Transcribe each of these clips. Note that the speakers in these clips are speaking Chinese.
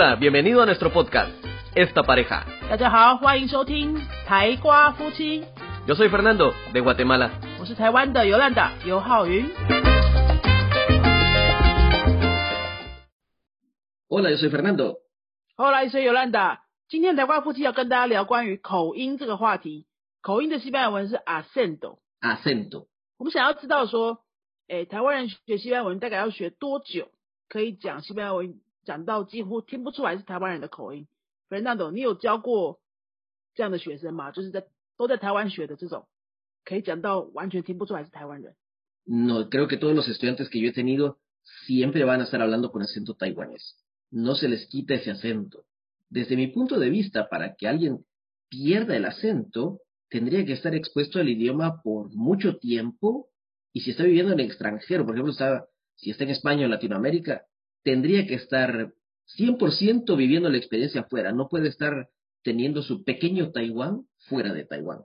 Hola, bienvenido a nuestro podcast, Esta Pareja. 大家好，欢迎收听台瓜夫妻，Yo soy Fernando, de Guatemala. 我是台湾的尤兰达尤浩云。Hola, yo soy Fernando. 后来是尤兰达，今天台瓜夫妻要跟大家聊关于口音这个话题。口音的西班牙文是 acento。Acento. 我们想要知道说，诶，台湾人学西班牙文大概要学多久，可以讲西班牙文讲到几乎听不出来是台湾人的口音？Fernando，你有教过这样的学生吗？就是在都在台湾学的这种，可以讲到完全听不出来是台湾人。 No, creo que todos los estudiantes que yo he tenido siempre van a estar hablando con acento taiwanés. No se les quita ese acento. Desde mi punto de vista, para que alguien pierda el acento, tendría que estar expuesto al idioma por mucho tiempo y si está viviendo en el extranjero, por ejemplo, está, si está en España o en Latinoamérica, tendría que estar 100% viviendo la experiencia afuera. No puede estar teniendo su pequeño Taiwán fuera de Taiwán.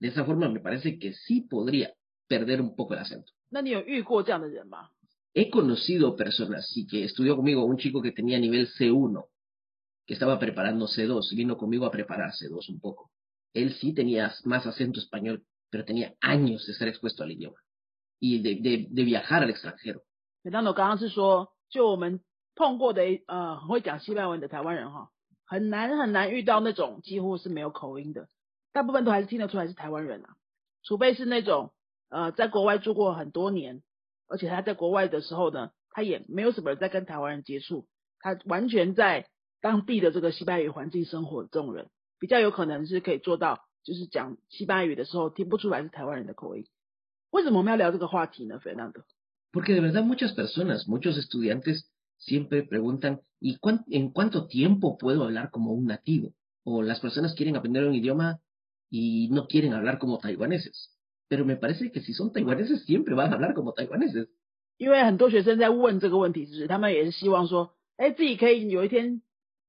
De esa forma me parece que sí podría perder un poco el acento. 那你有遇过这样的人吗？ He conocido personas, sí, que estudió conmigo, un chico que tenía nivel C1, que estaba preparando C2, vino conmigo a preparar C2 un poco. Él sí tenía más acento español, pero tenía años de estar expuesto al idioma y de, de, de viajar al extranjero. Fernando 刚刚是说， 就我们碰过的呃很会讲西班牙文的台湾人哈，很难很难遇到那种几乎是没有口音的，大部分都还是听得出来是台湾人啊，除非是那种呃在国外住过很多年，而且他在国外的时候呢，他也没有什么人在跟台湾人接触，他完全在当地的这个西班牙语环境生活的这种人，比较有可能是可以做到，就是讲西班牙语的时候听不出来是台湾人的口音。为什么我们要聊这个话题呢，Fernando？Porque de verdad muchas personas, muchos estudiantes siempre preguntan, ¿y cuán- en cuánto tiempo puedo hablar como un nativo? O las personas quieren aprender un idioma y no quieren hablar como taiwaneses. Pero me parece que si son taiwaneses siempre van a hablar como taiwaneses. 因为很多学生在问这个问题，就是他们也是希望说，哎，自己可以有一天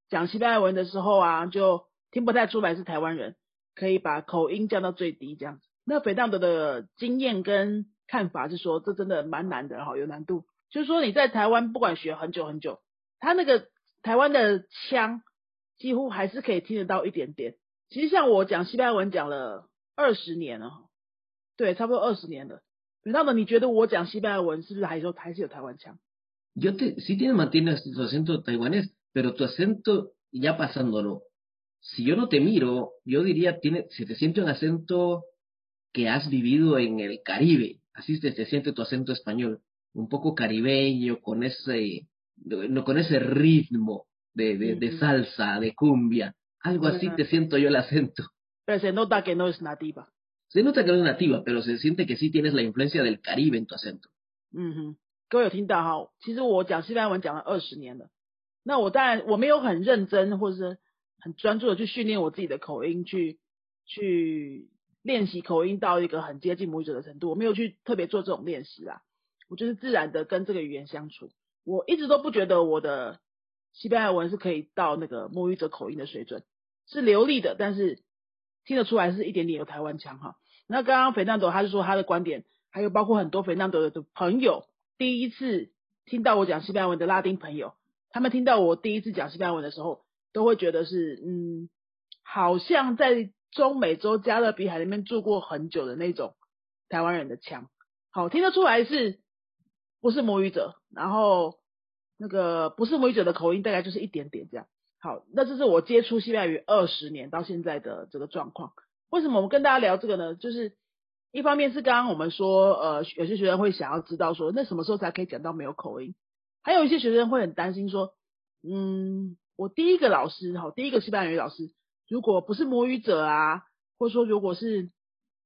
讲西班牙文的时候啊，就听不太出来是台湾人，可以把口音降到最低这样子。那肥当德的经验跟 看法是说，这真的蛮难的哈，有难度。就是说你在台湾不管学很久很久，他那个台湾的腔几乎还是可以听得到一点点。其实像我讲西班牙文讲了二十年了，对，差不多二十年了。肥当德，你觉得我讲西班牙文是不是还说还是有台湾腔？Yo te, sí tienes, mantienes tu acento taiwanés, pero tu acento ya pasándolo. Si yo no te miro, yo diría, tiene, se te siente un acento que has vivido en el Caribe. Así se te siente tu acento español. Un poco caribeño, con ese, no, con ese ritmo de, de, de Ujú. salsa, de cumbia. Algo así Ajá. te siento yo el acento. pero se nota que no es nativa。 Se nota que no es nativa, pero se siente que sí tienes la influencia del Caribe en tu acento. 嗯哼，各位有听到哈？其实我讲西班牙文讲了二十年了，那我当然我没有很认真或者是很专注的去训练我自己的口音，去去 练习口音到一个很接近母语者的程度，我没有去特别做这种练习啦。我就是自然的跟这个语言相处，我一直都不觉得我的西班牙文是可以到那个母语者口音的水准，是流利的，但是听得出来是一点点有台湾腔哈。那刚刚肥纳朵他是说他的观点，还有包括很多肥纳朵的朋友，第一次听到我讲西班牙文的拉丁朋友，他们听到我第一次讲西班牙文的时候，都会觉得是嗯，好像在中美洲加勒比海里面住过很久的那种台湾人的腔，好听得出来是不是母语者，然后那个不是母语者的口音大概就是一点点这样。好，那这是我接触西班牙语二十年到现在的这个状况。为什么我们跟大家聊这个呢？就是一方面是刚刚我们说，呃，有些学生会想要知道说，那什么时候才可以讲到没有口音？还有一些学生会很担心说，嗯，我第一个老师，哈，第一个西班牙语老师，如果不是母语者啊，或者说如果是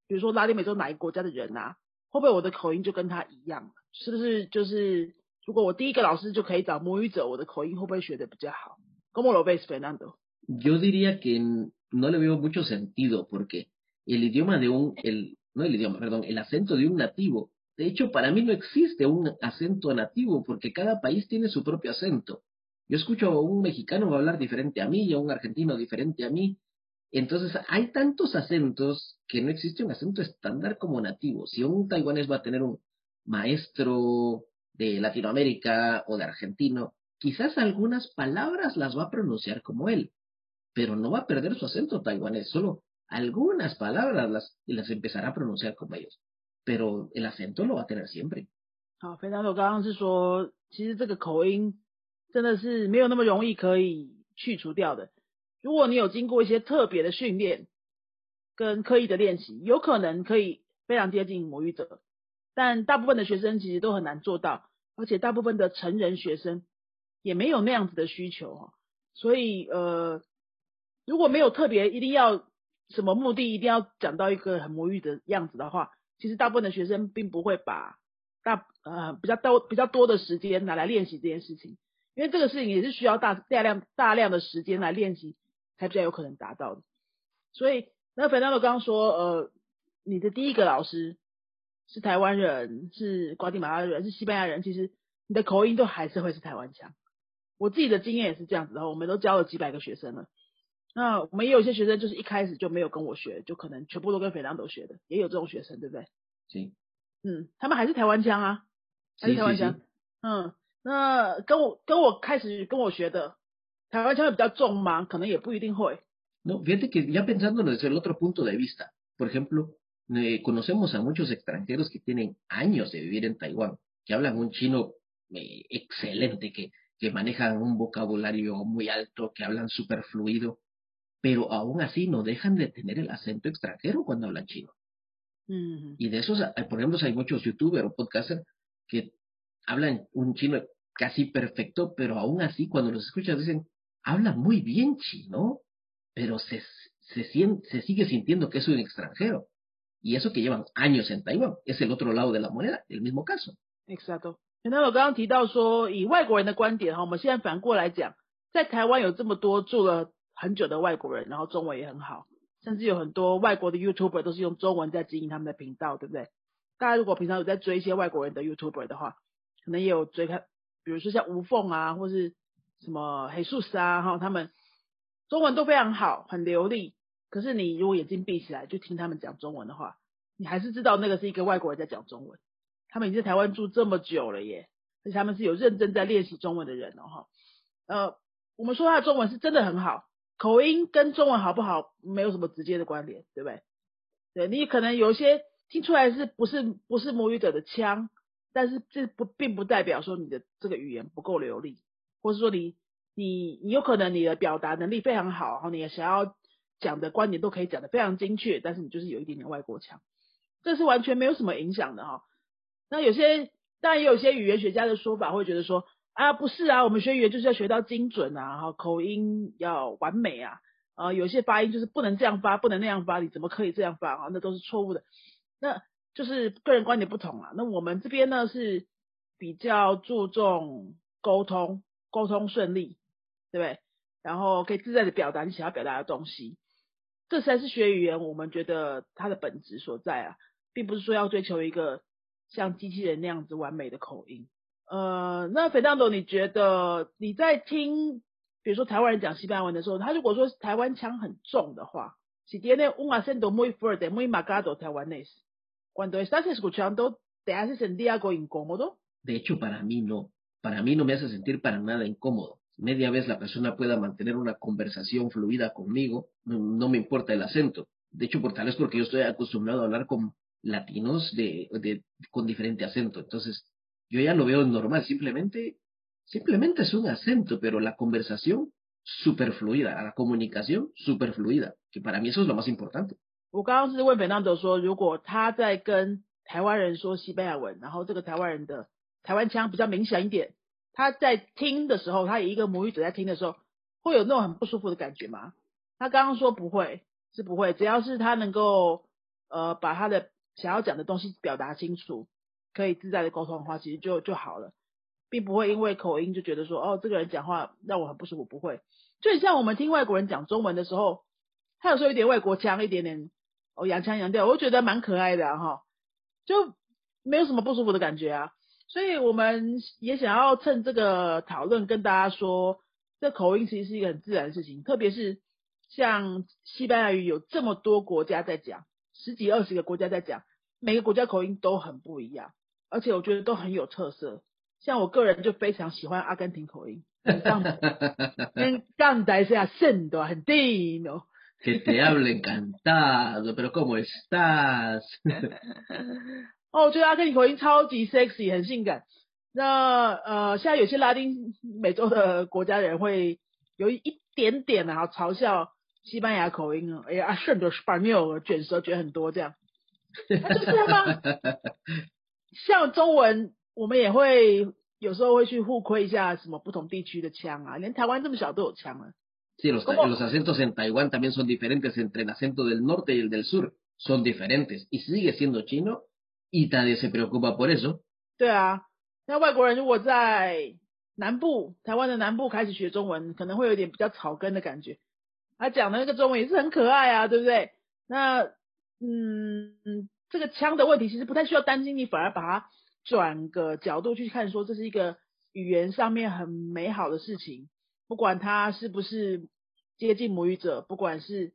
比如说拉丁美洲哪一个国家的人啊，会不会我的口音就跟他一样？是不是就是如果我第一个老师就可以找母语者，我的口音会不会学的比较好？¿Cómo lo ves, Fernando？ Yo diría que n- no le veo mucho sentido porque el idioma de un, el, no el idioma, perdón, el acento de un nativo, de hecho para mí no existe un acento nativo porque cada país tiene su propio acento. Yo escucho a un mexicano hablar diferente a mí y a un argentino diferente a mí. Entonces hay tantos acentos que no existe un acento estándar como nativo. Si un taiwanés va a tener un maestro de Latinoamérica o de argentino, quizás algunas palabras las va a pronunciar como él, pero no va a perder su acento taiwanés, solo algunas palabras las, las empezará a pronunciar como ellos, pero el acento lo va a tener siempre. 好，非常多。刚刚是说，其实这个口音 真的是没有那么容易可以去除掉的。如果你有经过一些特别的训练跟刻意的练习，有可能可以非常接近魔语者。但大部分的学生其实都很难做到，而且大部分的成人学生也没有那样子的需求哈。所以呃，如果没有特别一定要什么目的，一定要讲到一个很魔语的样子的话，其实大部分的学生并不会把大呃比较多比较多的时间拿来练习这件事情，因为这个事情也是需要大大量大量的时间来练习才比较有可能达到的。所以那粉 a 刚刚说呃，你的第一个老师。是台湾人，是瓜地马拉人，是西班牙人，其实你的口音都还是会是台湾腔。我自己的经验也是这样子的，我们都教了几百个学生了。那我们也有一些学生就是一开始就没有跟我学，就可能全部都跟斐浪斗学的，也有这种学生，对不对？行。嗯，他们还是台湾腔啊，还是台湾腔。嗯，那跟我跟我开始跟我学的台湾腔会比较重吗？可能也不一定会。No, fíjate que ya pensando desde el otro punto de vista, por ejemplo. Eh, conocemos a muchos extranjeros que tienen años de vivir en Taiwán, que hablan un chino eh, excelente, que, que manejan un vocabulario muy alto, que hablan súper fluido, pero aún así no dejan de tener el acento extranjero cuando hablan chino. Y de esos, por ejemplo, hay muchos youtubers o podcasters que hablan un chino casi perfecto, pero aún así cuando los escuchas dicen, habla muy bien chino, pero se, se, se sigue sintiendo que es un extranjero. y eso que llevan años en Taiwán, es el otro lado de la moneda, el mismo caso. Exacto. 那我刚刚提到说，以外国人的观点哈，我们现在反过来讲，在台湾有这么多住了很久的外国人，然后中文也很好，甚至有很多外国的 YouTuber 都是用中文在经营他们的频道，对不对？大家如果平常有在追一些外国人的 YouTuber 的话，可能也有追看， 比如说像吴凤啊，或是什么黑素丝啊，哈，他们中文都非常好，很流利。可是你如果眼睛闭起来就听他们讲中文的话，你还是知道那个是一个外国人在讲中文。他们已经在台湾住这么久了耶，而且他们是有认真在练习中文的人哦哈。呃，我们说他的中文是真的很好，口音跟中文好不好没有什么直接的关联，对不对？对你可能有一些听出来是不是不是母语者的腔，但是这不并不代表说你的这个语言不够流利，或是说你你你有可能你的表达能力非常好，然后你也想要。讲的观点都可以讲的非常精确，但是你就是有一点点外国腔，这是完全没有什么影响的哈。那有些当然也有些语言学家的说法会觉得说啊不是啊，我们学语言就是要学到精准啊，哈口音要完美啊，啊有些发音就是不能这样发，不能那样发，你怎么可以这样发啊？那都是错误的。那就是个人观点不同啊。那我们这边呢是比较注重沟通，沟通顺利，对不对？然后可以自在的表达你想要表达的东西。这才是学语言，我们觉得它的本质所在啊，并不是说要追求一个像机器人那样子完美的口音。呃，那肥当总，你觉得你在听，比如说台湾人讲西班牙文的时候，他如果说台湾腔很重的话，si tiene un acento muy fuerte, muy marcado taiwanés, cuando estás escuchando, te hace sentir algo incómodo? De hecho, para mí no, para mí no me hace sentir para nada incómodo. media vez la persona pueda mantener una conversación fluida conmigo, no, me importa el acento. De hecho, por tal vez porque yo estoy acostumbrado a hablar con latinos de, de, con diferente acento. Entonces, yo ya lo veo normal, simplemente, simplemente es un acento, pero la conversación súper fluida, la comunicación súper fluida, que para mí eso es lo más importante. 我刚刚是问 Fernando 说，如果他在跟台湾人说西班牙文，然后这个台湾人的台湾腔比较明显一点，他在听的时候，他以一个母语者在听的时候，会有那种很不舒服的感觉吗？他刚刚说不会，是不会，只要是他能够呃把他的想要讲的东西表达清楚，可以自在的沟通的话，其实就就好了，并不会因为口音就觉得说哦这个人讲话让我很不舒服，不会。就像我们听外国人讲中文的时候，他有时候有点外国腔，一点点哦洋腔洋调，我觉得蛮可爱的哈，就没有什么不舒服的感觉啊。所以我们也想要趁这个讨论跟大家说，这口音其实是一个很自然的事情，特别是像西班牙语有这么多国家在讲，十几二十个国家在讲，每个国家口音都很不一样，而且我觉得都很有特色。像我个人就非常喜欢阿根廷口音，很杠，跟杠的是啊，圣的很低哦。Que te hablen cantado, pero cómo estás？哦，我觉得阿根廷口音超级 sexy，很性感。那呃，现在有些拉丁 美洲的国家人会有一点点的哈嘲笑西班牙口音啊，哎呀，圣的 Spanish 卷舌卷很多这样，那就是吗？像中文，我们也会有时候会去互窥一下什么不同地区的腔啊，连台湾这么小都有腔了。Sí, los, los acentos en Taiwán también son diferentes entre el acento del norte y el del sur. Son diferentes. Y sigue siendo chino y nadie se preocupa por eso. 对啊，那外国人如果在南部，台湾的南部开始学中文，可能会有点比较草根的感觉。他讲的那个中文也是很可爱啊，对不对？那嗯，这个腔的问题其实不太需要担心，你反而把它转个角度去看，说这是一个语言上面很美好的事情。不管他是不是接近母语者，不管是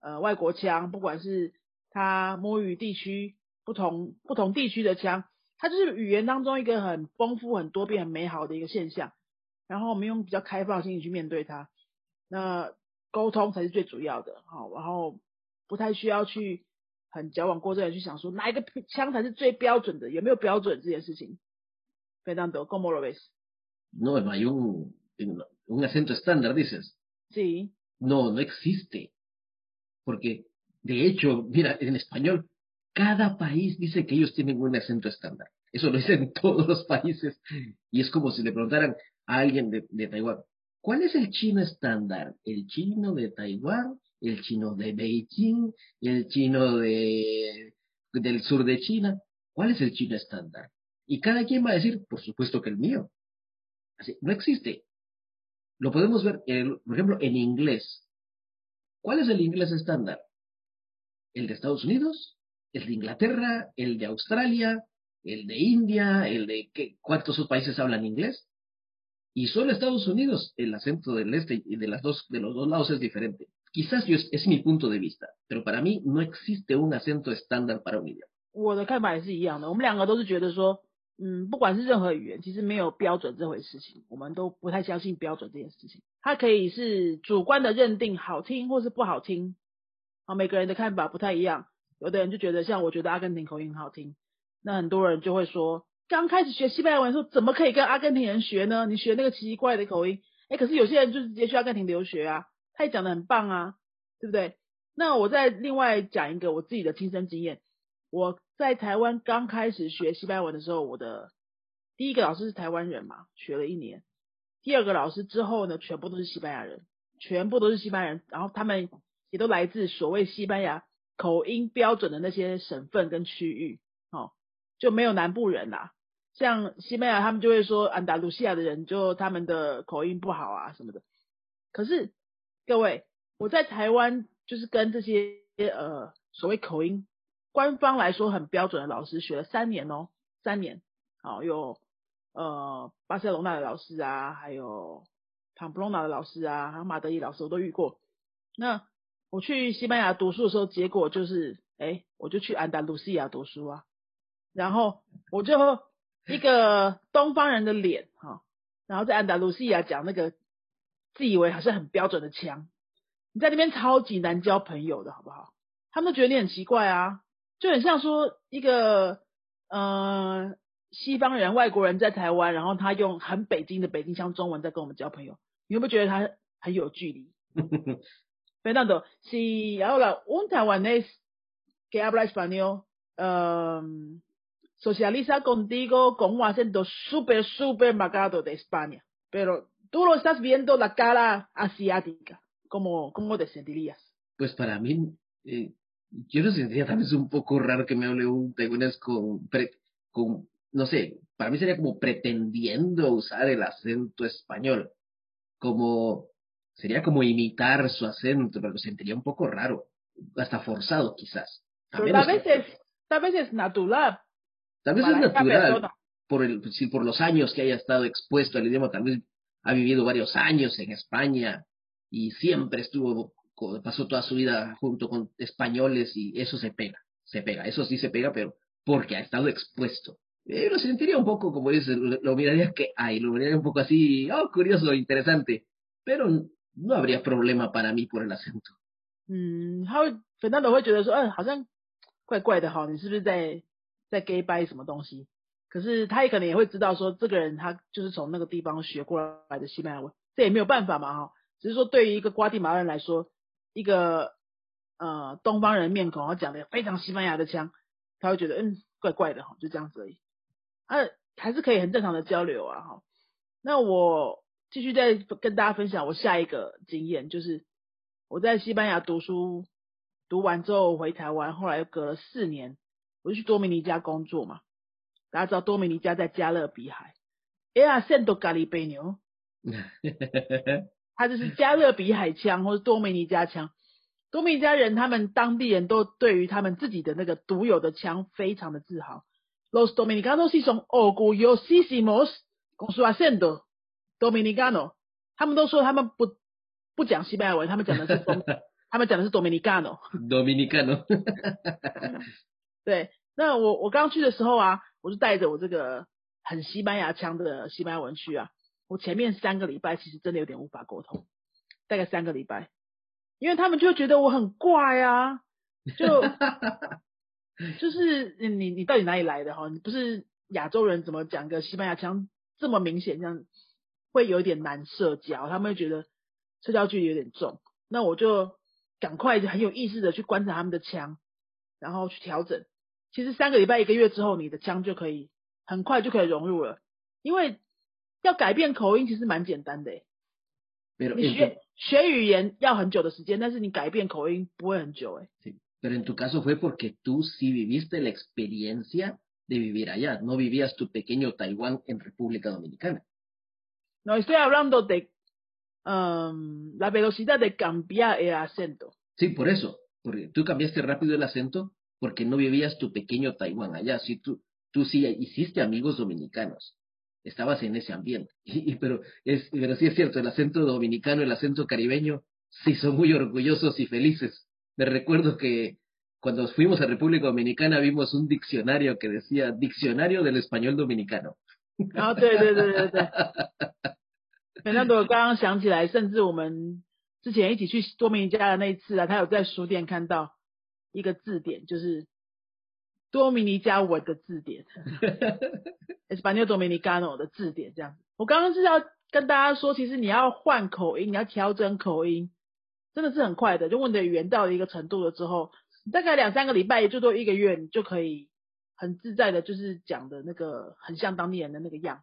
呃外国腔，不管是他母语地区不同不同地区的腔，它就是语言当中一个很丰富、很多变、很美好的一个现象。然后我们用比较开放心去面对它，那沟通才是最主要的。好，然后不太需要去很矫枉过正的去想说哪一个腔才是最标准的，有没有标准这件事情。Fernando, ¿cómo lo ves? Un acento estándar, dices. Sí. No, no existe. Porque, de hecho, mira, en español, cada país dice que ellos tienen un acento estándar. Eso lo dicen todos los países. Y es como si le preguntaran a alguien de, de Taiwán, ¿cuál es el chino estándar? ¿El chino de Taiwán? ¿El chino de Beijing? ¿El chino de, del sur de China? ¿Cuál es el chino estándar? Y cada quien va a decir, por supuesto que el mío. Así, no existe. Lo podemos ver, por ejemplo, en inglés. ¿Cuál es el inglés estándar? ¿El de Estados Unidos? ¿El de Inglaterra? ¿El de Australia? ¿El de India? ¿El de qué? cuántos países hablan inglés? Y solo Estados Unidos, el acento del este y de, las dos, de los dos lados es diferente. Quizás yo, es, mi punto de vista, pero para mí no existe un acento estándar para un idioma. 嗯，不管是任何语言，其实没有标准这回事情，我们都不太相信标准这件事情。它可以是主观的认定好听或是不好听，啊，每个人的看法不太一样。有的人就觉得像我觉得阿根廷口音很好听，那很多人就会说，刚开始学西班牙文说怎么可以跟阿根廷人学呢？你学那个奇怪的口音，哎，可是有些人就直接去阿根廷留学啊，他也讲的很棒啊，对不对？那我再另外讲一个我自己的亲身经验。我在台湾刚开始学西班牙文的时候，我的第一个老师是台湾人嘛，学了一年。第二个老师之后呢，全部都是西班牙人，全部都是西班牙人，然后他们也都来自所谓西班牙口音标准的那些省份跟区域，哦，就没有南部人啦。像西班牙，他们就会说安达卢西亚的人就他们的口音不好啊什么的。可是各位，我在台湾就是跟这些呃所谓口音。官方来说很标准的老师学了三年哦，三年，好有呃巴塞隆纳的老师啊，还有庞布隆纳的老师啊，还有马德里老师我都遇过。那我去西班牙读书的时候，结果就是，哎，我就去安达卢西亚读书啊，然后我就一个东方人的脸哈，然后在安达卢西亚讲那个自以为还是很标准的腔，你在那边超级难交朋友的好不好？他们都觉得你很奇怪啊。就很像说一个呃西方人、外国人在台湾，然后他用很北京的北京腔中文在跟我们交朋友，你会不会觉得他很有距离？Fernando, si ahora un taiwanés que habla español um, socializa contigo con un acento super super marcado de España, pero tú lo estás viendo la cara asiática, ¿cómo, cómo te sentirías? Pues para mí, eh, yo lo sentiría tal vez un poco raro que me hable un taiwanés con, con, no sé, para mí sería como pretendiendo usar el acento español, como, sería como imitar su acento, pero lo sentiría un poco raro, hasta forzado quizás. Pero tal vez, es, tal vez es natural. Tal vez es natural, por, el, por los años que haya estado expuesto al idioma, tal vez ha vivido varios años en España y siempre estuvo pasó toda su vida junto con españoles y eso se pega, se pega, eso sí se pega, pero porque ha estado expuesto. eh, lo sentiría un poco, como dices, lo, lo miraría que hay, lo miraría un poco así, oh, curioso, interesante, pero no habría problema para mí por el acento. 嗯，他会 Fernando 会觉得说，嗯、好像怪怪的哈，你是不是在在 gay 掰什么东西？可是他也可能也会知道说，这个人他就是从那个地方学过来的西班牙文，这也没有办法嘛哈。只是说对于一个瓜地马拉人来说， 一个呃东方人面孔，他讲的非常西班牙的腔，他会觉得嗯怪怪的哈，就这样子而已。啊，还是可以很正常的交流啊哈。那我继续再跟大家分享我下一个经验，就是我在西班牙读书，读完之后回台湾，后来又隔了四年，我就去多米尼加工作嘛。大家知道多米尼加在加勒比海，哎呀，Santo Caribeño，它就是加勒比海腔或者多米尼加腔。多米尼加人他们当地人都对于他们自己的那个独有的腔非常的自豪。Los dominicanos son orgullosísimos con su acento dominicano。他们都说他们不不讲西班牙文，他们讲的是东，他们讲的是 Dominicano。Dominicano. 对，那我我刚去的时候啊，我就带着我这个很西班牙腔的西班牙文去啊。我前面三个礼拜其实真的有点无法沟通，大概三个礼拜，因为他们就会觉得我很怪啊，就 就是你你到底哪里来的哈？你不是亚洲人，怎么讲个西班牙腔这么明显？这样会有点难社交，他们会觉得社交距离有点重。那我就赶快很有意识的去观察他们的腔，然后去调整。其实三个礼拜、一个月之后，你的腔就可以很快就可以融入了，因为要改变口音其实蛮简单的诶。 Pero 你 en, 学 tu, 学语言要很久的时间，但是你改变口音不会很久诶。 sí, pero en tu caso fue porque tú sí viviste la experiencia de vivir allá, no vivías tu pequeño Taiwán en República Dominicana. No estoy hablando de um, la velocidad de cambiar el acento. Sí, por eso, porque tú cambiaste rápido el acento porque no vivías tu pequeño Taiwán allá, sí, tú, tú sí hiciste amigos dominicanos, estabas en ese ambiente, y, y, pero, es, pero sí es cierto, el acento dominicano, el acento caribeño, sí son muy orgullosos y felices. Me recuerdo que cuando fuimos a República Dominicana vimos un diccionario que decía Diccionario del Español Dominicano. 然后对对对对对，反正我刚刚想起来，甚至我们之前一起去多米尼加的那一次啊，他有在书店看到一个字典，就是 多米尼加文的字典，Español Dominicano 的字典这样子。我刚刚是要跟大家说，其实你要换口音，你要调整口音，真的是很快的。就问你的语言到了一个程度了之后，大概两三个礼拜，也最多一个月，你就可以很自在的，就是讲的那个很像当地人的那个样子。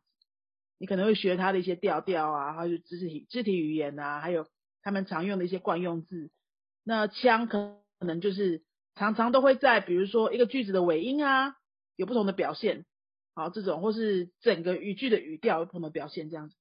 你可能会学他的一些调调啊，还有肢体肢体语言啊，还有他们常用的一些惯用字。那腔可能就是常常都会在，比如说一个句子的尾音啊，有不同的表现，好这种，或是整个语句的语调有不同的表现，这样子，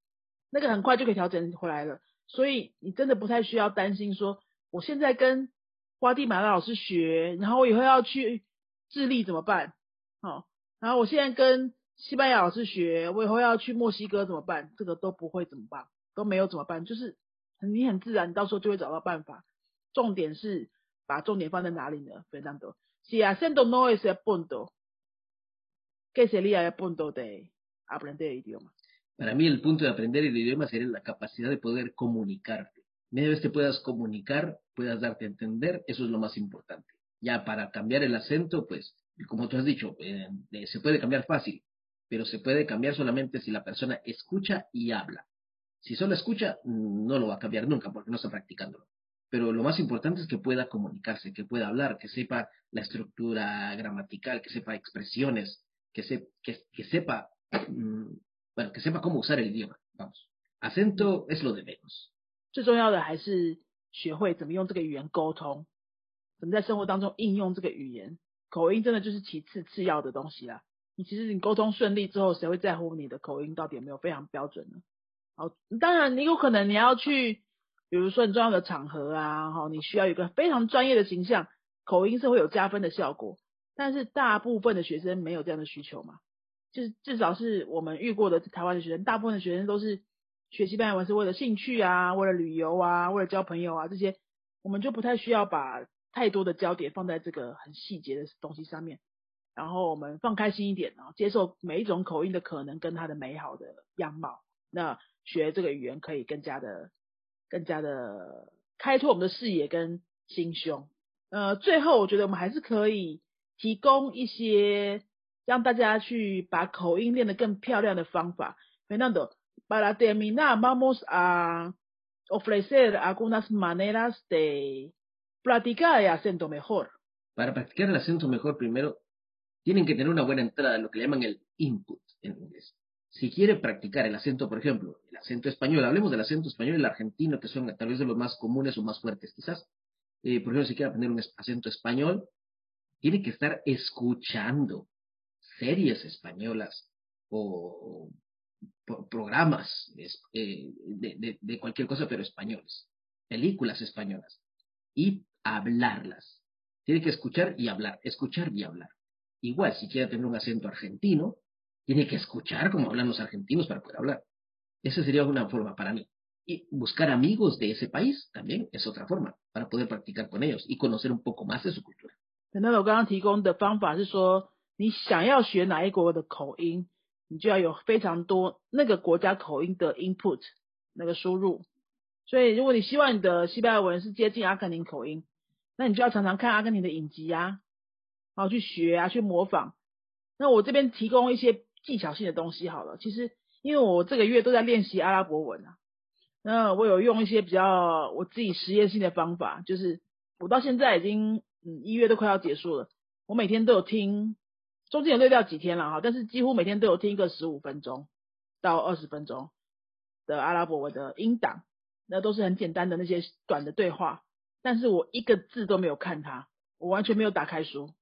那个很快就可以调整回来了。所以你真的不太需要担心说，我现在跟瓜地马拉老师学，然后我以后要去智利怎么办？好，然后我现在跟西班牙老师学，我以后要去墨西哥怎么办？这个都不会怎么办，都没有怎么办，就是你很自然，到时候就会找到办法。重点是 把重点放在哪里呢？Fernando, si acento no es el punto, ¿qué sería el punto de aprender el idioma? Para mí el punto de aprender el idioma sería la capacidad de poder comunicarte. Media vez te puedas comunicar, puedas darte a entender, eso es lo más importante. Ya para cambiar el acento, pues, como tú has dicho, eh, se puede cambiar fácil, pero se puede cambiar solamente si la persona escucha y habla. Si solo escucha, no lo va a cambiar nunca porque no está practicándolo. Pero lo más importante es que pueda comunicarse, que pueda hablar, que sepa la estructura gramatical, que sepa expresiones, que, se, que, que sepa, mmm, bueno, que sepa cómo usar el idioma. Vamos, acento es lo de menos. 最重要的还是学会怎么用这个语言沟通，怎么在生活当中应用这个语言。口音真的就是其次次要的东西啦。你其实你沟通顺利之后，谁会在乎你的口音到底有没有非常标准呢？好，当然你有可能你要去， 比如说很重要的场合啊，哈，你需要有一个非常专业的形象，口音是会有加分的效果。但是大部分的学生没有这样的需求嘛，就是至少是我们遇过的台湾的学生，大部分的学生都是学西班牙文是为了兴趣啊，为了旅游啊，为了交朋友啊这些，我们就不太需要把太多的焦点放在这个很细节的东西上面。然后我们放开心一点啊，接受每一种口音的可能跟它的美好的样貌。那学这个语言可以更加的、更加的开拓我们的视野跟心胸。呃，最后我觉得我们还是可以提供一些让大家去把口音练得更漂亮的方法。Fernando, para terminar, vamos a ofrecer algunas maneras de practicar el acento mejor. Para practicar el acento mejor, primero tienen que tener una buena entrada, lo que llaman el input en inglés. Si quiere practicar el acento, por ejemplo, el acento español, hablemos del acento español y el argentino, que son tal vez de los más comunes o más fuertes quizás. Eh, por ejemplo, si quiere aprender un acento español, tiene que estar escuchando series españolas o, programas eh, de, de, cualquier cosa, pero españoles, películas españolas, y hablarlas. Tiene que escuchar y hablar, escuchar y hablar. Igual, si quiere tener un acento argentino, tiene que escuchar cómo hablan los argentinos para poder hablar. Esa sería una forma para mí. Y buscar amigos de ese país también es otra forma para poder practicar con ellos y conocer un poco más de su cultura. 那我刚刚提供的方法是说，你想要学哪一国的口音，你就要有非常多那个国家口音的 input 那个输入。所以，如果你希望你的西班牙文是接近阿根廷口音，那你就要常常看阿根廷的影集啊，然后去学啊，去模仿。那我这边提供一些技巧性的东西好了。其实，因为我这个月都在练习阿拉伯文啊，那我有用一些比较我自己实验性的方法，就是我到现在已经嗯一月都快要结束了，我每天都有听，中间有略掉几天了哈，但是几乎每天都有听一个十五分钟到二十分钟的阿拉伯文的音档，那都是很简单的那些短的对话，但是我一个字都没有看它，我完全没有打开书，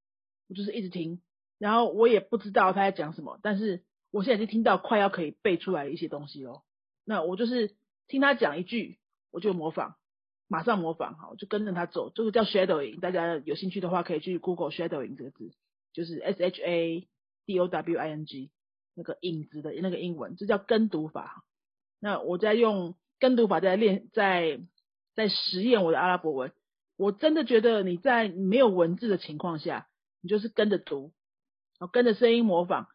我就是一直听。然后我也不知道他在讲什么，但是我现在已经听到快要可以背出来的一些东西喽。那我就是听他讲一句，我就模仿，马上模仿，好，就跟着他走。这个叫 shadowing，大家有兴趣的话可以去 Google shadowing 这个字，就是 S H A D O W I N G 那个影子的那个英文，这叫跟读法。那我在用跟读法在练，在在实验我的阿拉伯文。我真的觉得你在没有文字的情况下，你就是跟着读。然后跟着声音模仿，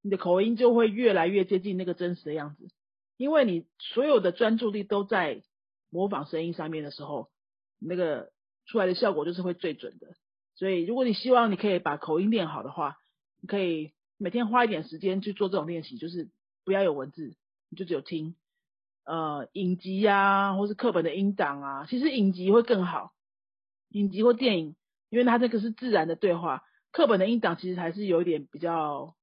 你的口音就会越来越接近那个真实的样子。因为你所有的专注力都在模仿声音上面的时候，那个出来的效果就是会最准的。所以，如果你希望你可以把口音练好的话，你可以每天花一点时间去做这种练习，就是不要有文字，你就只有听，呃，影集呀，或是课本的音档啊。其实影集会更好，影集或电影，因为它这个是自然的对话。课本的音档其实还是有一点比较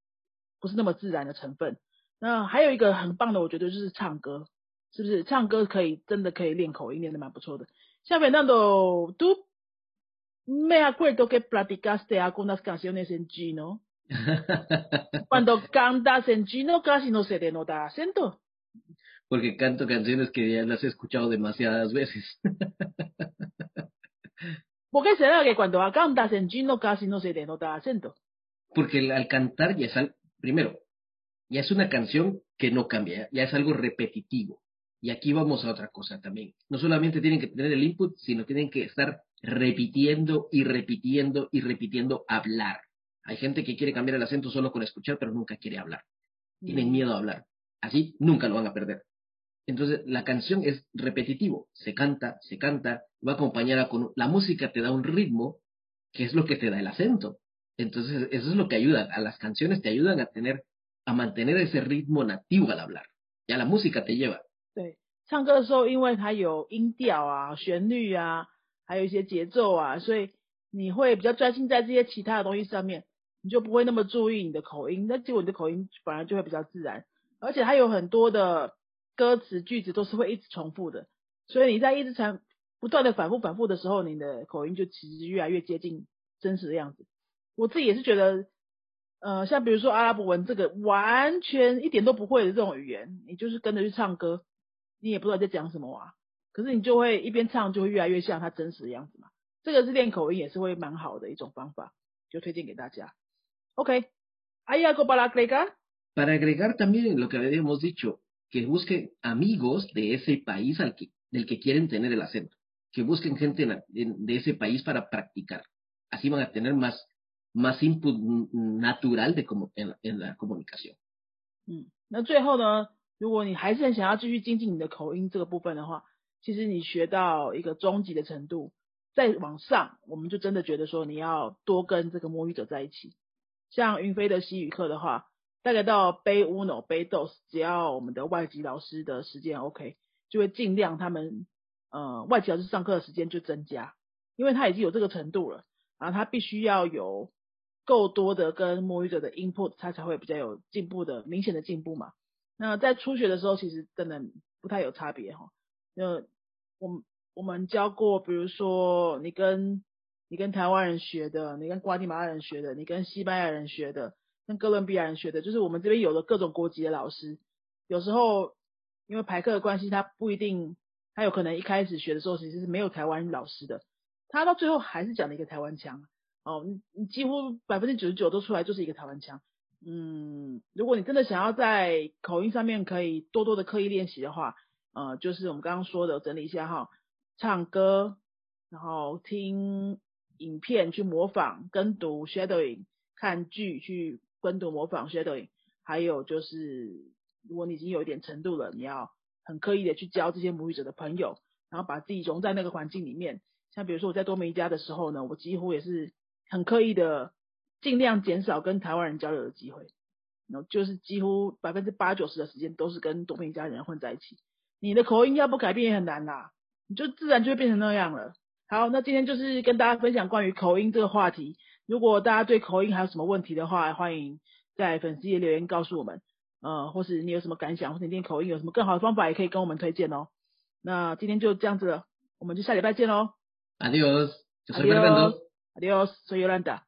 不是那么自然的成分。那还有一个很棒的，我觉得就是唱歌，是不是？唱歌可以真的可以练口音，练的蛮不错的。下面那都都，me acuerdo que practicaste algunas canciones en chino. Cuando cantas en chino casi no se denota acento. Porque canto canciones que ya las he escuchado demasiadas veces. ¿Por qué será que cuando cantas en chino casi no se te nota acento? Porque al cantar ya es, primero, ya es una canción que no cambia, ya es algo repetitivo. Y aquí vamos a otra cosa también. No solamente tienen que tener el input, sino tienen que estar repitiendo y repitiendo y repitiendo hablar. Hay gente que quiere cambiar el acento solo con escuchar, pero nunca quiere hablar. Tienen mm. miedo a hablar. Así nunca lo van a perder. Entonces la canción es repetitivo, se canta, se canta, va acompañada con la música te da un ritmo que es lo que te da el acento. Entonces eso es lo que ayuda, a las canciones te ayudan a tener, a mantener ese ritmo nativo al hablar. Ya la música te lleva. 对，唱歌的时候，因为它有音调啊、旋律啊，还有一些节奏啊，所以你会比较专心在这些其他的东西上面，你就不会那么注意你的口音，那结果你的口音反而就会比较自然，而且它有很多的 歌词句子都是会一直重复的，所以你在一直唱不断的反复反复的时候，你的口音就其实越来越接近真实的样子。我自己也是觉得，呃，像比如说阿拉伯文这个完全一点都不会的这种语言，你就是跟着去唱歌，你也不知道在讲什么啊，可是你就会一边唱就会越来越像他真实的样子嘛。这个是练口音也是会蛮好的一种方法，就推荐给大家。OK，hay algo para agregar？Para agregar también lo que habíamos dicho. que busquen amigos de ese país al que, del que quieren tener el acento, que busquen gente de ese país para practicar. Así van a tener más, más input natural de como en, en la comunicación. 嗯，那最后呢，如果你还是很想要继续精进你的口音这个部分的话，其实你学到一个中级的程度，再往上，我们就真的觉得说你要多跟这个母语者在一起。像云飞的西语课的话， 大概到 b uno b dos，只要我们的外籍老师的时间 OK，就会尽量他们呃外籍老师上课的时间就增加，因为他已经有这个程度了，然后他必须要有够多的跟母语者的 input，他才会比较有进步的明显的进步嘛。那在初学的时候，其实真的不太有差别哈。那我们我们教过，比如说你跟你跟台湾人学的，你跟瓜地马拉人学的，你跟西班牙人学的。跟哥伦比亚人学的，就是我们这边有的各种国籍的老师，有时候因为排课的关系，他不一定，他有可能一开始学的时候其实是没有台湾老师的，他到最后还是讲了一个台湾腔，哦，你你几乎百分之九十九都出来就是一个台湾腔，嗯，如果你真的想要在口音上面可以多多的刻意练习的话，呃，就是我们刚刚说的整理一下哈，唱歌，然后听影片去模仿跟读 shadowing，看剧去。分读模仿 shadowing，还有就是，如果你已经有一点程度了，你要很刻意的去交这些母语者的朋友，然后把自己融在那个环境里面。像比如说我在多米加的时候呢，我几乎也是很刻意的，尽量减少跟台湾人交流的机会，然后就是几乎百分之八九十的时间都是跟多米加人混在一起。你的口音要不改变也很难啦，你就自然就会变成那样了。好，那今天就是跟大家分享关于口音这个话题。如果大家对口音还有什么问题的话，欢迎在粉丝页留言告诉我们，呃，或是你有什么感想，或者你练口音有什么更好的方法，也可以跟我们推荐哦。那今天就这样子了，我们就下礼拜见喽。Adios，adios，adios，soy Yolanda。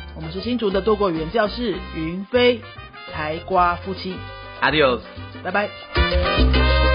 我们是新竹的多国语言教室云飞台瓜夫妻。，Adios，拜拜。